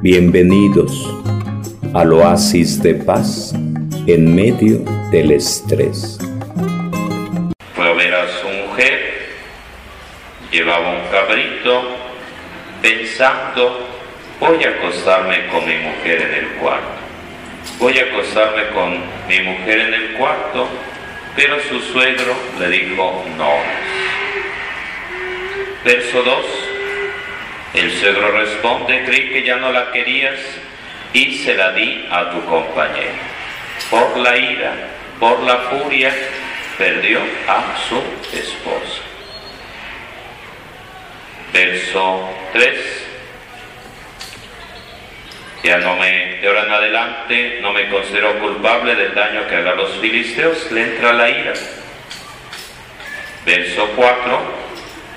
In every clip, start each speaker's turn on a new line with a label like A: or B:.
A: Bienvenidos al oasis de paz en medio del estrés.
B: Fue a ver a su mujer, llevaba un cabrito, pensando, voy a acostarme con mi mujer en el cuarto. Voy a acostarme con mi mujer en el cuarto, pero su suegro le dijo no. Verso 2. El suegro responde, creí que ya no la querías y se la di a tu compañero. Por la ira, por la furia, perdió a su esposa. Verso 3. Ya no me, de ahora en adelante, no me considero culpable del daño que haga los filisteos, le entra la ira. Verso 4.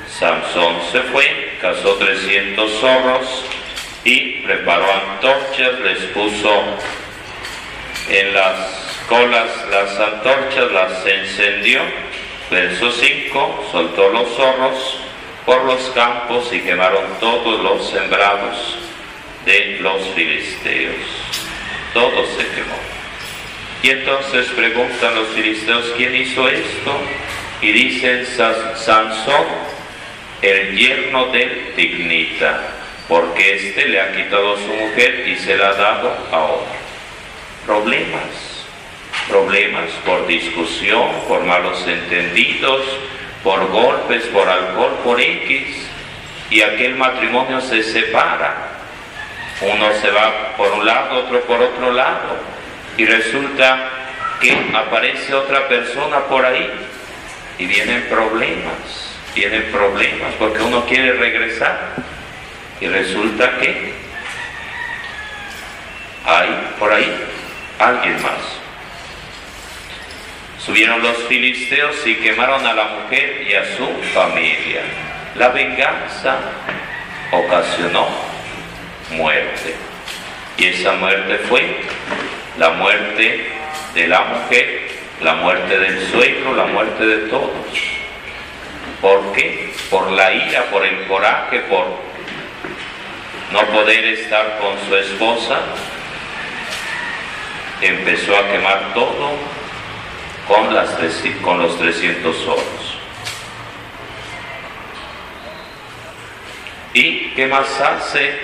B: Samson se fue, cazó 300 zorros y preparó antorchas, les puso en las colas las antorchas, las encendió. Verso 5, soltó los zorros por los campos y quemaron todos los sembrados de los filisteos. Todo se quemó. Y entonces preguntan los filisteos, ¿quién hizo esto? Y dicen, Sansón, el yerno del Tignita, porque éste le ha quitado su mujer y se la ha dado a otro. Problemas, problemas por discusión, por malos entendidos, por golpes, por alcohol, por X, y aquel matrimonio se separa. Uno se va por un lado, otro por otro lado, y resulta que aparece otra persona por ahí y vienen problemas tiene problemas porque uno quiere regresar y resulta que hay por ahí alguien más. Subieron los filisteos y quemaron a la mujer y a su familia. La venganza ocasionó muerte. Y esa muerte fue la muerte de la mujer, la muerte del suegro, la muerte de todos. ¿Por qué? Por la ira, por el coraje, por no poder estar con su esposa. Empezó a quemar todo con, los 300 soros. ¿Y qué más hace?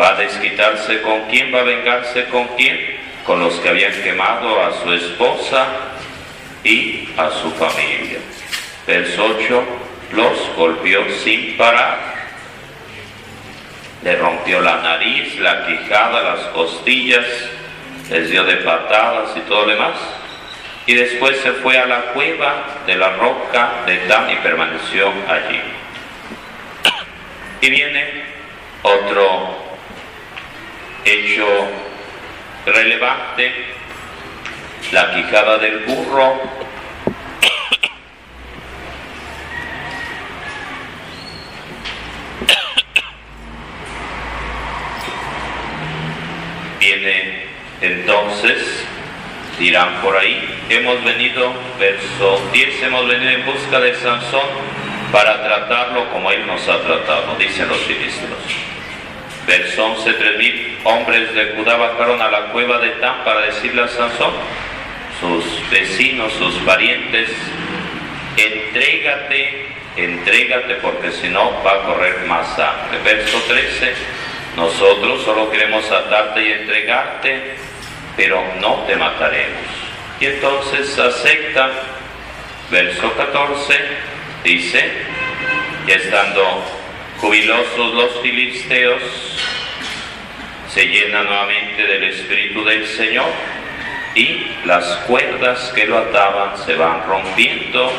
B: ¿Va a desquitarse con quién? ¿Va a vengarse con quién? Con los que habían quemado a su esposa y a su familia. Verso 8, los golpeó sin parar. Le rompió la nariz, la quijada, las costillas, les dio de patadas y todo lo demás. Y después se fue a la cueva de la roca de Dan y permaneció allí. Y viene otro hecho relevante, la quijada del burro Entonces, dirán por ahí, hemos venido, verso 10, hemos venido en busca de Sansón para tratarlo como él nos ha tratado, dicen los filisteos. Verso 11, tres hombres de Judá bajaron a la cueva de Tan para decirle a Sansón, sus vecinos, sus parientes, entrégate, entrégate porque si no va a correr más sangre. Verso 13, nosotros solo queremos atarte y entregarte, pero no te mataremos. Y entonces acepta, verso 14, dice, y estando jubilosos los filisteos, se llenan nuevamente del Espíritu del Señor y las cuerdas que lo ataban se van rompiendo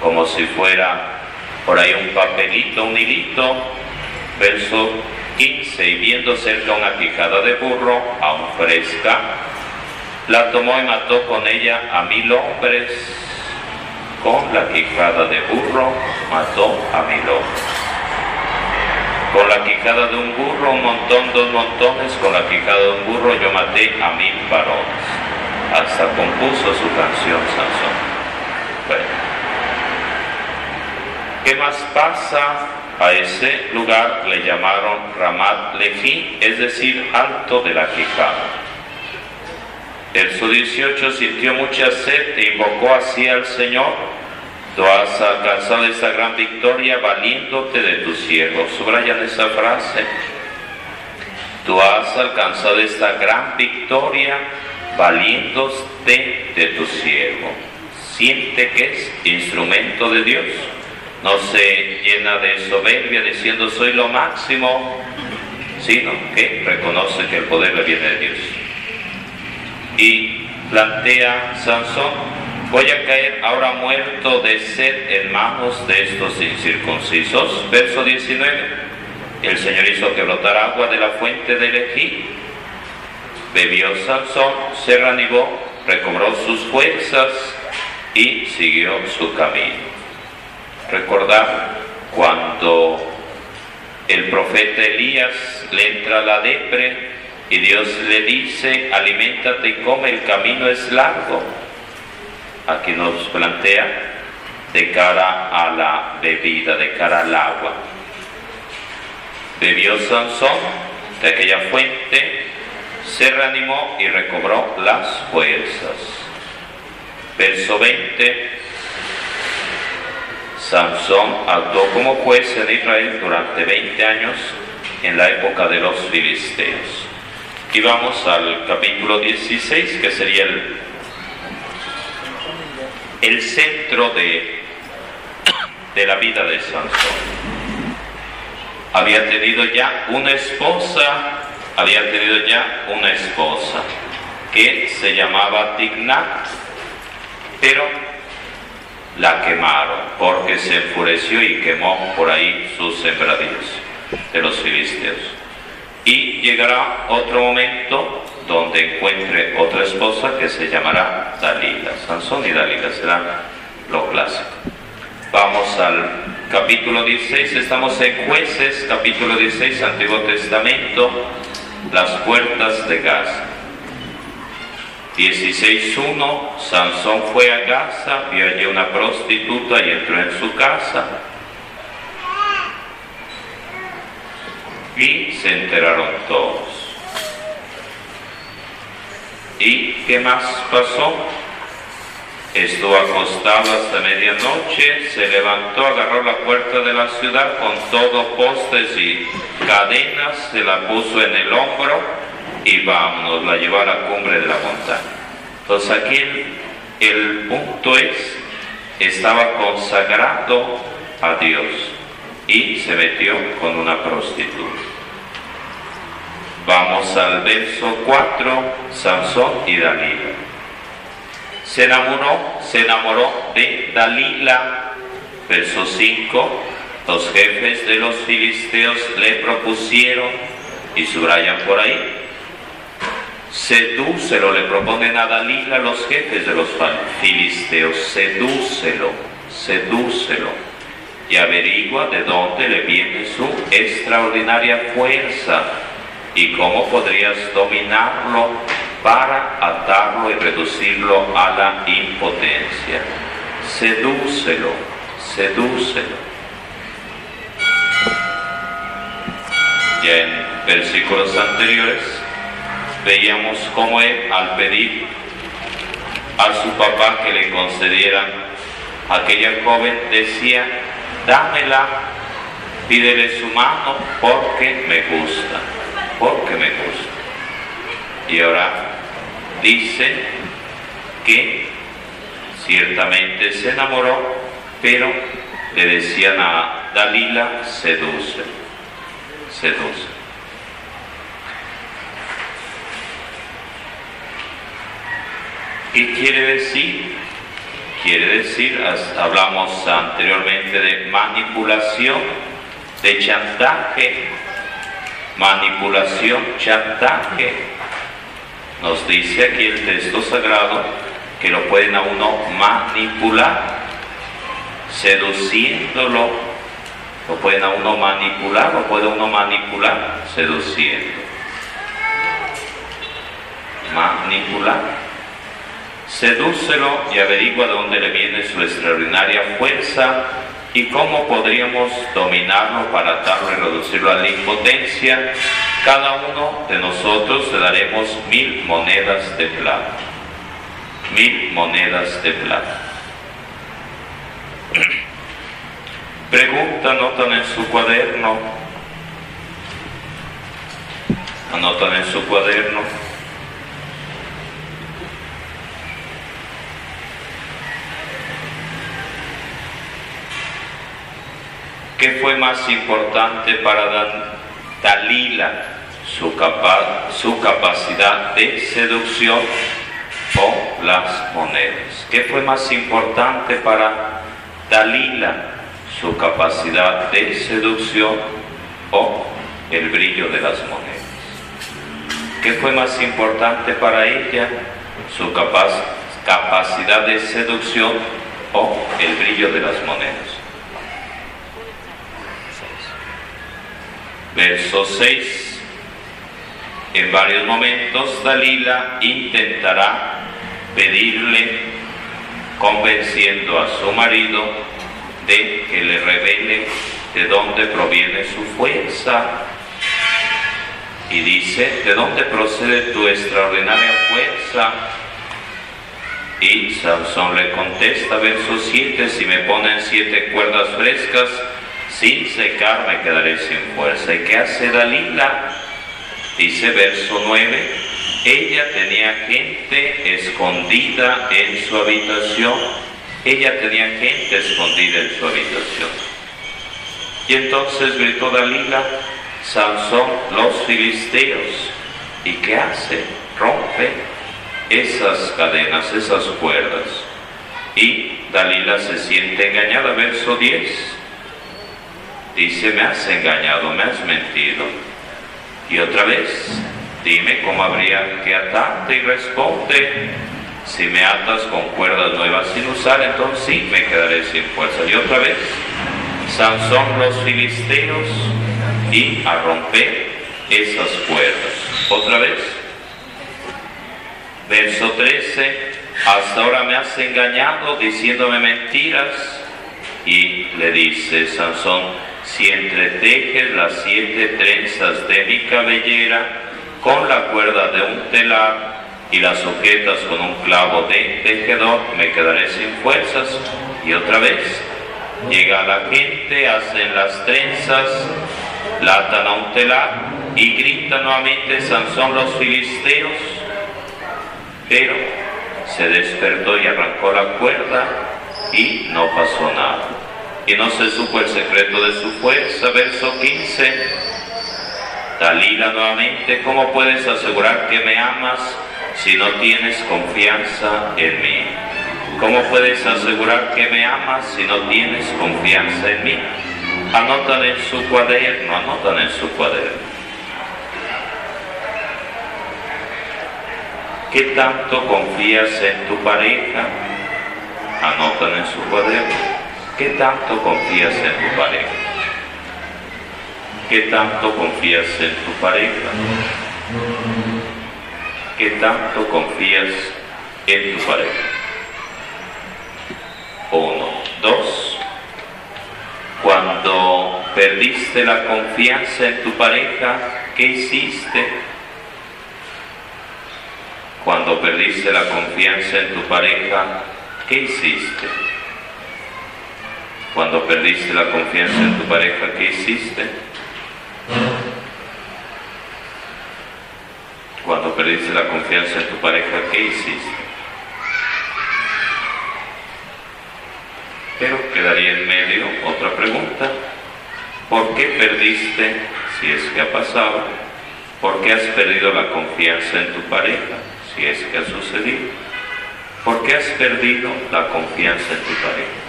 B: como si fuera por ahí un papelito, un hilito, verso 15 y viendo cerca una quijada de burro, aún fresca, la tomó y mató con ella a mil hombres. Con la quijada de burro mató a mil hombres. Con la quijada de un burro, un montón, dos montones, con la quijada de un burro yo maté a mil varones. Hasta compuso su canción Sansón. Bueno. ¿Qué más pasa? A ese lugar le llamaron Ramat Lehi, es decir, alto de la Quijada. Verso 18 sintió mucha sed e invocó así al Señor. Tú has alcanzado esa gran victoria valiéndote de tus siervos. Subrayan esa frase. Tú has alcanzado esta gran victoria valiéndote de tu siervo. Siente que es instrumento de Dios. No se llena de soberbia diciendo soy lo máximo, sino que reconoce que el poder le viene de Dios. Y plantea Sansón, voy a caer ahora muerto de sed en manos de estos incircuncisos. Verso 19. El Señor hizo que brotara agua de la fuente del Ejí. Bebió Sansón, se reanimó, recobró sus fuerzas y siguió su camino. Recordar cuando el profeta Elías le entra la depre y Dios le dice, aliméntate y come, el camino es largo. Aquí nos plantea de cara a la bebida, de cara al agua. Bebió Sansón de aquella fuente, se reanimó y recobró las fuerzas. Verso 20. Sansón actuó como juez en Israel durante 20 años en la época de los filisteos. Y vamos al capítulo 16, que sería el, el centro de, de la vida de Sansón había tenido ya una esposa, había tenido ya una esposa que se llamaba Tignat, pero la quemaron porque se enfureció y quemó por ahí sus sembradíos de los filisteos. Y llegará otro momento donde encuentre otra esposa que se llamará Dalila. Sansón y Dalila será lo clásico. Vamos al capítulo 16, estamos en jueces, capítulo 16, Antiguo Testamento, las puertas de Gaza. 16.1, Sansón fue a Gaza, vio allí una prostituta y entró en su casa. Y se enteraron todos. ¿Y qué más pasó? Estuvo acostado hasta medianoche, se levantó, agarró la puerta de la ciudad con todo postes y cadenas, se la puso en el hombro y vámonos, la llevó a la cumbre de la montaña. Entonces aquí el, el punto es, estaba consagrado a Dios y se metió con una prostituta. Vamos al verso 4, Sansón y Dalila se enamoró, se enamoró de Dalila. Verso 5, los jefes de los filisteos le propusieron, y subrayan por ahí, sedúcelo, le proponen a Dalila los jefes de los filisteos, sedúcelo, sedúcelo, y averigua de dónde le viene su extraordinaria fuerza y cómo podrías dominarlo para atarlo y reducirlo a la impotencia. Sedúcelo, sedúcelo. Ya en versículos anteriores veíamos cómo él al pedir a su papá que le concedieran aquella joven decía, dámela, pídele su mano porque me gusta, porque me gusta. Y ahora dice que ciertamente se enamoró, pero le decían a Dalila, seduce, seduce. ¿Qué quiere decir? Quiere decir, hablamos anteriormente de manipulación, de chantaje, manipulación, chantaje, nos dice aquí el texto sagrado que lo pueden a uno manipular, seduciéndolo, lo pueden a uno manipular, lo puede uno manipular, seduciendo. Manipular. Sedúcelo y averigua de dónde le viene su extraordinaria fuerza ¿Y cómo podríamos dominarlo para tal y reducirlo a la impotencia? Cada uno de nosotros le daremos mil monedas de plata. Mil monedas de plata. Pregunta, anotan en su cuaderno. Anotan en su cuaderno. ¿Qué fue más importante para Dalila? Su, su capacidad de seducción o las monedas. ¿Qué fue más importante para Dalila? Su capacidad de seducción o el brillo de las monedas. ¿Qué fue más importante para ella? Su capacidad de seducción o el brillo de las monedas. Verso 6. En varios momentos Dalila intentará pedirle, convenciendo a su marido de que le revele de dónde proviene su fuerza. Y dice, ¿de dónde procede tu extraordinaria fuerza? Y Sansón le contesta, verso 7, si me ponen siete cuerdas frescas, sin secar me quedaré sin fuerza. ¿Y qué hace Dalila? Dice verso 9, ella tenía gente escondida en su habitación. Ella tenía gente escondida en su habitación. Y entonces gritó Dalila, Sansón, los filisteos. ¿Y qué hace? Rompe esas cadenas, esas cuerdas. Y Dalila se siente engañada, verso 10 Dice, me has engañado, me has mentido. Y otra vez, dime cómo habría que atarte y responde, si me atas con cuerdas nuevas sin usar, entonces sí me quedaré sin fuerza. Y otra vez, Sansón los filisteos y a romper esas cuerdas. Otra vez, verso 13, hasta ahora me has engañado diciéndome mentiras. Y le dice Sansón, si entretejes las siete trenzas de mi cabellera con la cuerda de un telar y las sujetas con un clavo de tejedor, me quedaré sin fuerzas. Y otra vez, llega la gente, hacen las trenzas, latan a un telar y grita nuevamente Sansón los filisteos. Pero se despertó y arrancó la cuerda y no pasó nada y no se supo el secreto de su fuerza. Verso 15. Dalila nuevamente, ¿cómo puedes asegurar que me amas si no tienes confianza en mí? ¿Cómo puedes asegurar que me amas si no tienes confianza en mí? Anotan en su cuaderno, anotan en su cuaderno. ¿Qué tanto confías en tu pareja? Anotan en su cuaderno. ¿Qué tanto confías en tu pareja? ¿Qué tanto confías en tu pareja? ¿Qué tanto confías en tu pareja? Uno. Dos. Cuando perdiste la confianza en tu pareja, ¿qué hiciste? Cuando perdiste la confianza en tu pareja, ¿qué hiciste? Cuando perdiste la confianza en tu pareja, ¿qué hiciste? Cuando perdiste la confianza en tu pareja, ¿qué hiciste? Pero quedaría en medio otra pregunta. ¿Por qué perdiste, si es que ha pasado, por qué has perdido la confianza en tu pareja, si es que ha sucedido? ¿Por qué has perdido la confianza en tu pareja?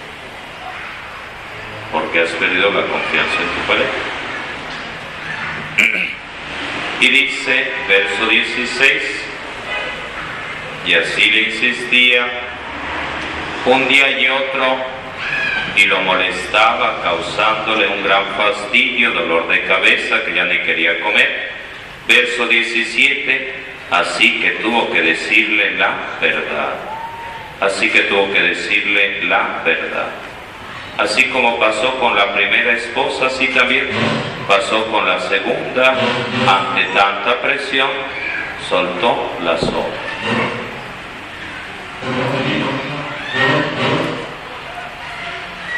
B: Porque has perdido la confianza en tu pareja. Y dice, verso 16, y así le insistía un día y otro y lo molestaba causándole un gran fastidio, dolor de cabeza que ya ni quería comer. Verso 17, así que tuvo que decirle la verdad. Así que tuvo que decirle la verdad. Así como pasó con la primera esposa, así también pasó con la segunda. Ante tanta presión, soltó la soga.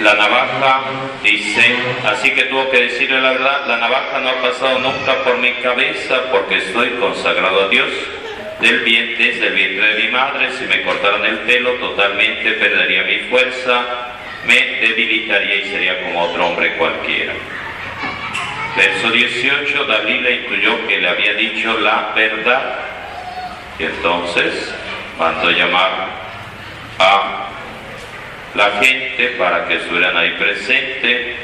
B: La navaja dice, así que tuvo que decirle la verdad, la navaja no ha pasado nunca por mi cabeza porque estoy consagrado a Dios. Del vientre, desde el vientre de mi madre, si me cortaran el pelo totalmente perdería mi fuerza, me debilitaría y sería como otro hombre cualquiera. Verso 18, David le incluyó que le había dicho la verdad. Y entonces mandó llamar a la gente para que estuvieran ahí presente.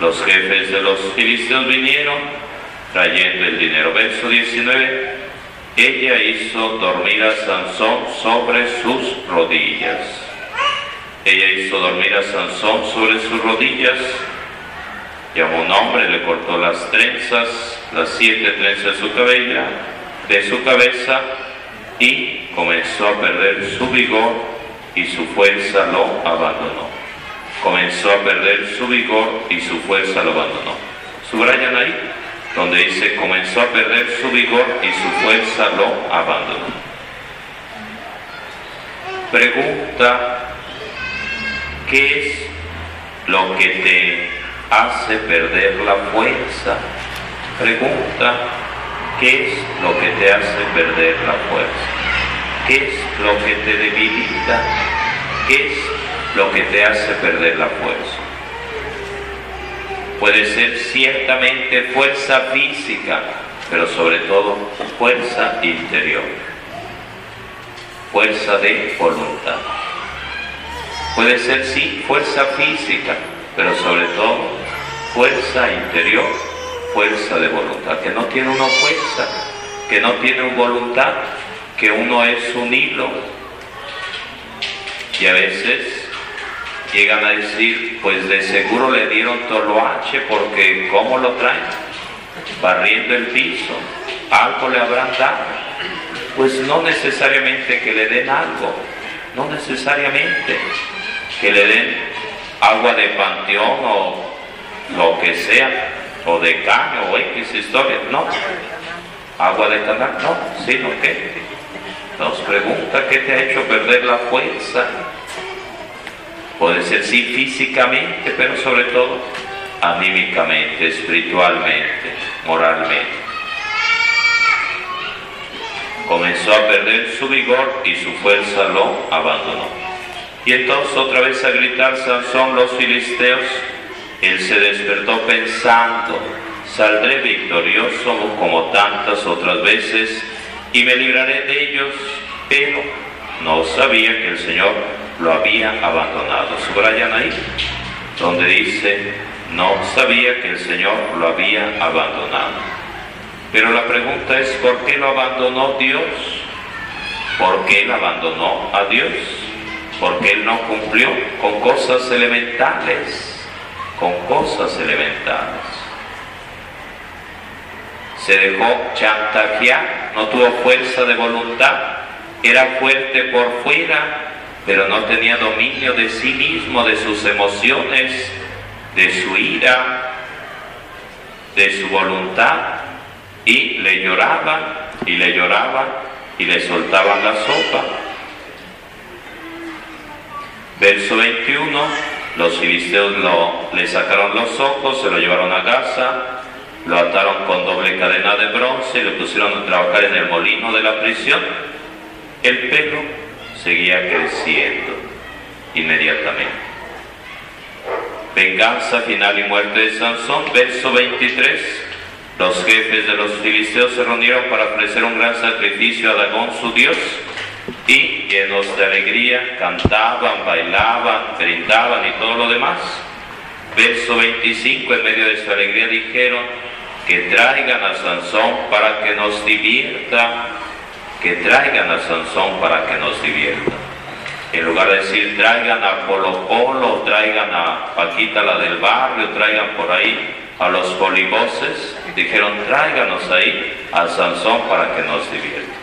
B: Los jefes de los filisteos vinieron trayendo el dinero. Verso 19, ella hizo dormir a Sansón sobre sus rodillas. Ella hizo dormir a Sansón sobre sus rodillas. Llamó un hombre, le cortó las trenzas, las siete trenzas de su cabella, de su cabeza, y comenzó a perder su vigor y su fuerza lo abandonó. Comenzó a perder su vigor y su fuerza lo abandonó. Subrayan ahí, donde dice comenzó a perder su vigor y su fuerza lo abandonó. Pregunta ¿Qué es lo que te hace perder la fuerza? Pregunta, ¿qué es lo que te hace perder la fuerza? ¿Qué es lo que te debilita? ¿Qué es lo que te hace perder la fuerza? Puede ser ciertamente fuerza física, pero sobre todo fuerza interior, fuerza de voluntad. Puede ser, sí, fuerza física, pero sobre todo fuerza interior, fuerza de voluntad. Que no tiene una fuerza, que no tiene una voluntad, que uno es un hilo. Y a veces llegan a decir, pues de seguro le dieron toloache porque ¿cómo lo traen? Barriendo el piso, algo le habrán dado. Pues no necesariamente que le den algo, no necesariamente que le den agua de panteón o lo que sea, o de caño o X historia, no. Agua de canal, no, sino que nos pregunta qué te ha hecho perder la fuerza. Puede ser sí físicamente, pero sobre todo anímicamente, espiritualmente, moralmente. Comenzó a perder su vigor y su fuerza lo abandonó. Y entonces otra vez a gritar Sansón los filisteos, él se despertó pensando, saldré victorioso como tantas otras veces y me libraré de ellos, pero no sabía que el Señor lo había abandonado. Subrayan ahí, donde dice, no sabía que el Señor lo había abandonado. Pero la pregunta es, ¿por qué lo abandonó Dios? ¿Por qué él abandonó a Dios? Porque él no cumplió con cosas elementales, con cosas elementales. Se dejó chantajear, no tuvo fuerza de voluntad, era fuerte por fuera, pero no tenía dominio de sí mismo, de sus emociones, de su ira, de su voluntad, y le lloraban y le lloraban y le soltaban la sopa Verso 21, los filisteos le sacaron los ojos, se lo llevaron a casa, lo ataron con doble cadena de bronce y lo pusieron a trabajar en el molino de la prisión. El pelo seguía creciendo inmediatamente. Venganza final y muerte de Sansón, verso 23. Los jefes de los filisteos se reunieron para ofrecer un gran sacrificio a Dagón, su dios, y llenos de alegría cantaban, bailaban, brindaban y todo lo demás. Verso 25, en medio de su alegría dijeron, que traigan a Sansón para que nos divierta, que traigan a Sansón para que nos divierta. En lugar de decir traigan a Polo Polo, traigan a Paquita la del barrio, traigan por ahí a los polivoces, dijeron tráiganos ahí a Sansón para que nos divierta.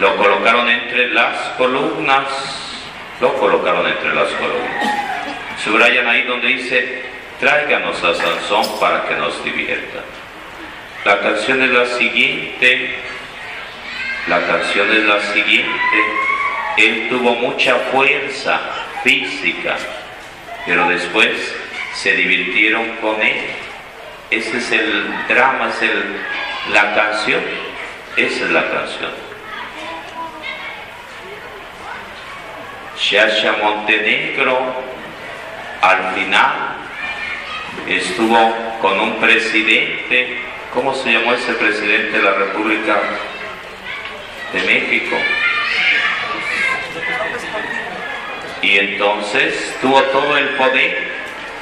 B: Lo colocaron entre las columnas, lo colocaron entre las columnas. Subrayan ahí donde dice, tráiganos a Sansón para que nos divierta. La canción es la siguiente, la canción es la siguiente, él tuvo mucha fuerza física, pero después se divirtieron con él. Ese es el drama, es el, la canción, esa es la canción. Shasha Montenegro al final estuvo con un presidente, ¿cómo se llamó ese presidente de la República de México? Y entonces tuvo todo el poder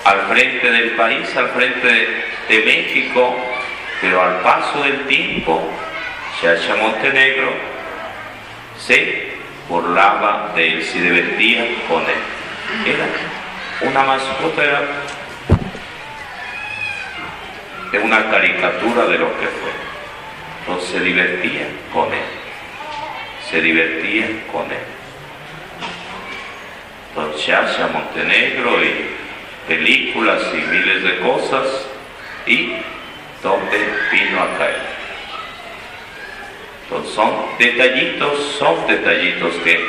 B: al frente del país, al frente de, México, pero al paso del tiempo, Chacha Montenegro se burlaba de él, se divertía con él. Era una mascota, era una caricatura de lo que fue. Entonces se divertía con él, se divertía con él. Don Chacha Montenegro y películas y miles de cosas y donde vino a caer. Son detallitos, son detallitos que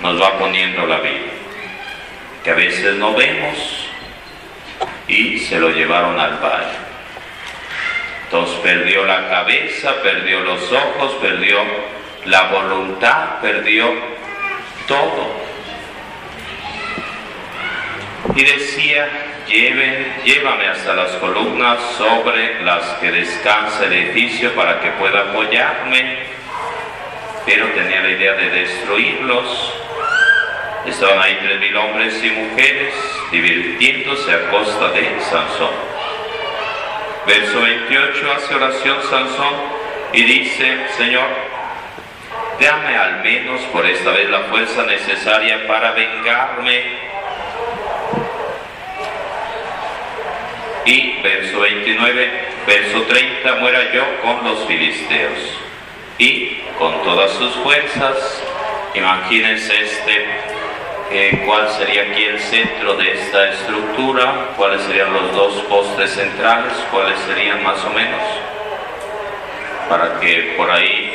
B: nos va poniendo la vida, que a veces no vemos y se lo llevaron al valle. Entonces perdió la cabeza, perdió los ojos, perdió la voluntad, perdió todo y decía, Lleven, llévame hasta las columnas sobre las que descansa el edificio para que pueda apoyarme, pero tenía la idea de destruirlos. Estaban ahí tres mil hombres y mujeres divirtiéndose a costa de Sansón. Verso 28 hace oración Sansón y dice, Señor, dame al menos por esta vez la fuerza necesaria para vengarme Y verso 29, verso 30, muera yo con los filisteos. Y con todas sus fuerzas, imagínense este, eh, cuál sería aquí el centro de esta estructura, cuáles serían los dos postes centrales, cuáles serían más o menos, para que por ahí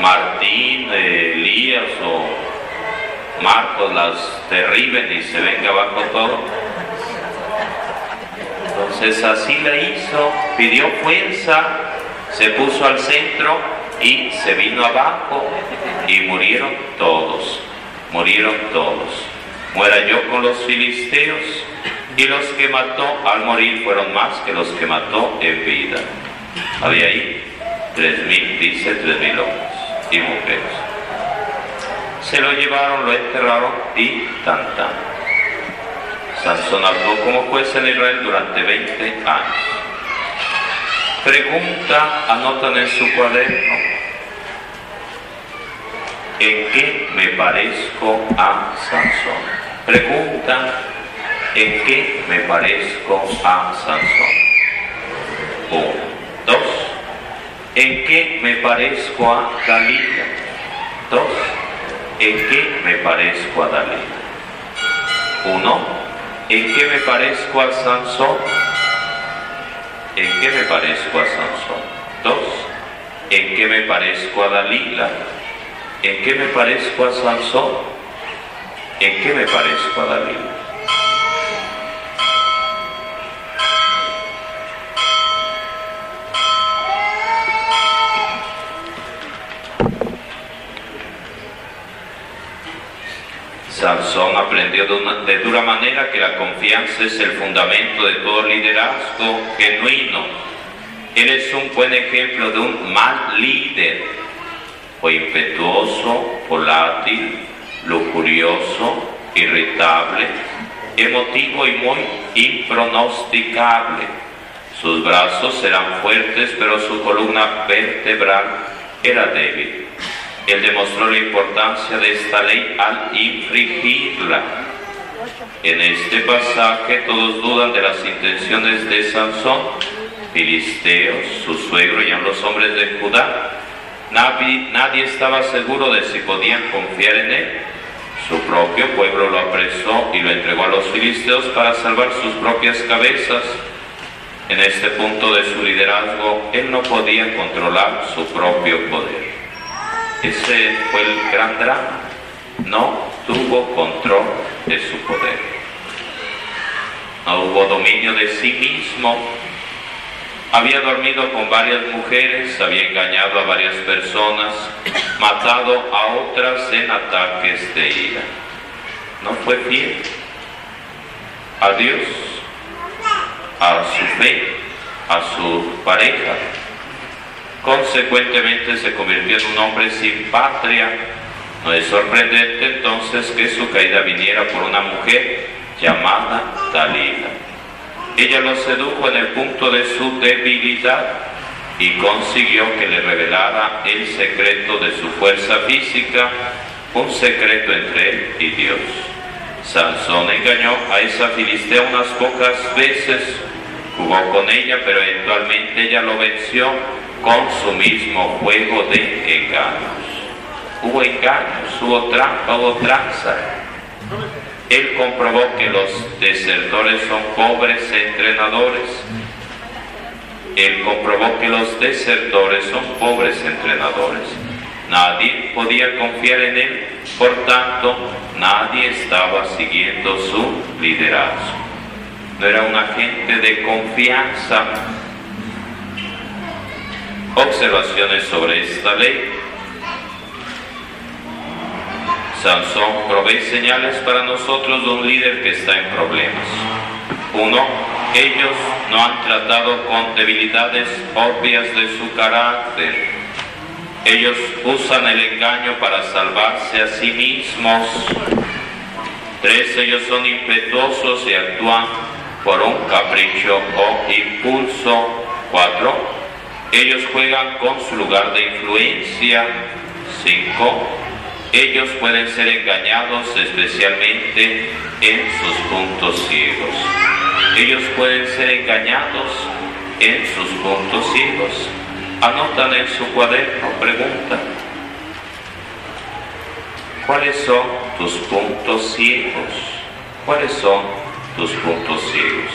B: Martín, Elías o Marcos las derriben y se venga abajo todo. Entonces así la hizo, pidió fuerza, se puso al centro y se vino abajo y murieron todos, murieron todos. Muera yo con los filisteos y los que mató al morir fueron más que los que mató en vida. Había ahí tres mil, dice tres mil hombres y mujeres. Se lo llevaron, lo enterraron y tan. Sansón actuó como juez en Israel durante 20 años. Pregunta, anotan en su cuaderno, ¿en qué me parezco a Sansón? Pregunta, ¿en qué me parezco a Sansón? Uno. Dos, ¿en qué me parezco a Dalila? Dos, ¿en qué me parezco a Dalila? Uno, ¿En qué me parezco a Sansón? ¿En qué me parezco a Sansón? Dos, ¿en qué me parezco a Dalila? ¿En qué me parezco a Sansón? ¿En qué me parezco a Dalila? De, dura manera que la confianza es el fundamento de todo liderazgo genuino. Él es un buen ejemplo de un mal líder. Fue impetuoso, volátil, lujurioso, irritable, emotivo y muy impronosticable. Sus brazos eran fuertes, pero su columna vertebral era débil. Él demostró la importancia de esta ley al infringirla. En este pasaje todos dudan de las intenciones de Sansón, filisteos, su suegro y los hombres de Judá, nadie estaba seguro de si podían confiar en él. Su propio pueblo lo apresó y lo entregó a los filisteos para salvar sus propias cabezas. En este punto de su liderazgo, él no podía controlar su propio poder. Ese fue el gran drama. No tuvo control de su poder. No hubo dominio de sí mismo. Había dormido con varias mujeres, había engañado a varias personas, matado a otras en ataques de ira. No fue fiel a Dios, a su fe, a su pareja. Consecuentemente se convirtió en un hombre sin patria. No es sorprendente entonces que su caída viniera por una mujer llamada Dalila. Ella lo sedujo en el punto de su debilidad y consiguió que le revelara el secreto de su fuerza física, un secreto entre él y Dios. Sansón engañó a esa filistea unas pocas veces, jugó con ella, pero eventualmente ella lo venció con su mismo juego de engaños. Hubo engaños, hubo trampa, hubo tranza. Él comprobó que los desertores son pobres entrenadores. Él comprobó que los desertores son pobres entrenadores. Nadie podía confiar en él, por tanto, nadie estaba siguiendo su liderazgo. No era un agente de confianza. Observaciones sobre esta ley. Sansón provee señales para nosotros de un líder que está en problemas. Uno, ellos no han tratado con debilidades obvias de su carácter. Ellos usan el engaño para salvarse a sí mismos. Tres, ellos son impetuosos y actúan por un capricho o impulso. Cuatro, ellos juegan con su lugar de influencia. Cinco, ellos pueden ser engañados especialmente en sus puntos ciegos. Ellos pueden ser engañados en sus puntos ciegos. Anotan en su cuaderno, pregunta, ¿cuáles son tus puntos ciegos? ¿Cuáles son tus puntos ciegos?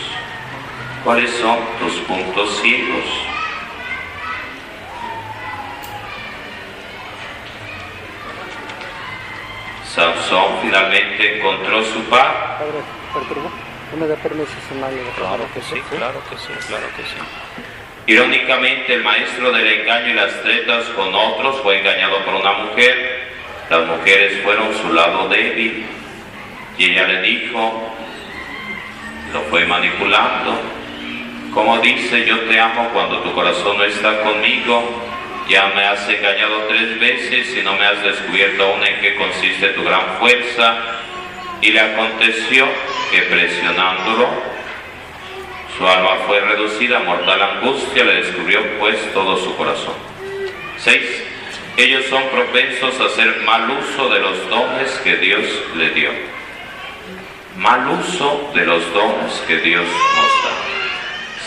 B: ¿Cuáles son tus puntos ciegos? Sansón finalmente encontró su paz.
C: ¿No me da permiso
B: Claro que sí, claro que sí, claro que sí. Irónicamente, el maestro del engaño y las tretas con otros fue engañado por una mujer. Las mujeres fueron su lado débil y ella le dijo, lo fue manipulando. Como dice, yo te amo cuando tu corazón no está conmigo, ya me has engañado tres veces y no me has descubierto aún en qué consiste tu gran fuerza. Y le aconteció que presionándolo, su alma fue reducida a mortal angustia, le descubrió pues todo su corazón. 6. Ellos son propensos a hacer mal uso de los dones que Dios le dio. Mal uso de los dones que Dios nos da.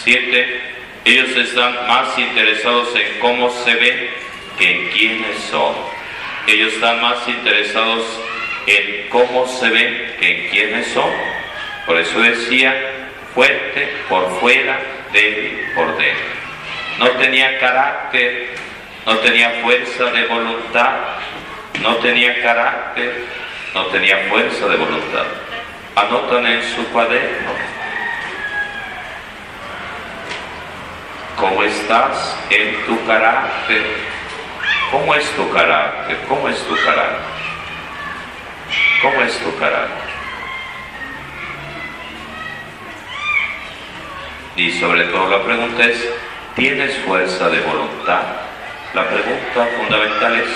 B: 7. Ellos están más interesados en cómo se ven que en quiénes son. Ellos están más interesados en cómo se ven que en quiénes son. Por eso decía, fuerte por fuera, débil por dentro. No tenía carácter, no tenía fuerza de voluntad, no tenía carácter, no tenía fuerza de voluntad. Anotan en su cuaderno. ¿Cómo estás en tu carácter? ¿Cómo es tu carácter? ¿Cómo es tu carácter? ¿Cómo es tu carácter? Y sobre todo la pregunta es, ¿tienes fuerza de voluntad? La pregunta fundamental es,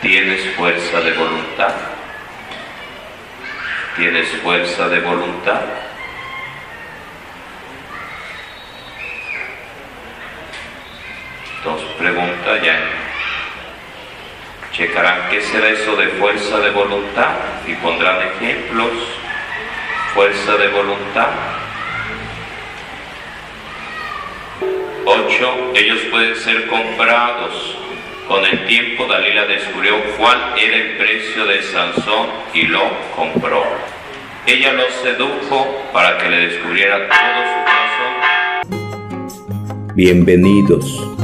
B: ¿tienes fuerza de voluntad? ¿Tienes fuerza de voluntad? Dos Checarán qué será eso de fuerza de voluntad y pondrán ejemplos. Fuerza de voluntad. Ocho, ellos pueden ser comprados. Con el tiempo Dalila descubrió cuál era el precio de Sansón y lo compró. Ella lo sedujo para que le descubriera todo su corazón.
A: Bienvenidos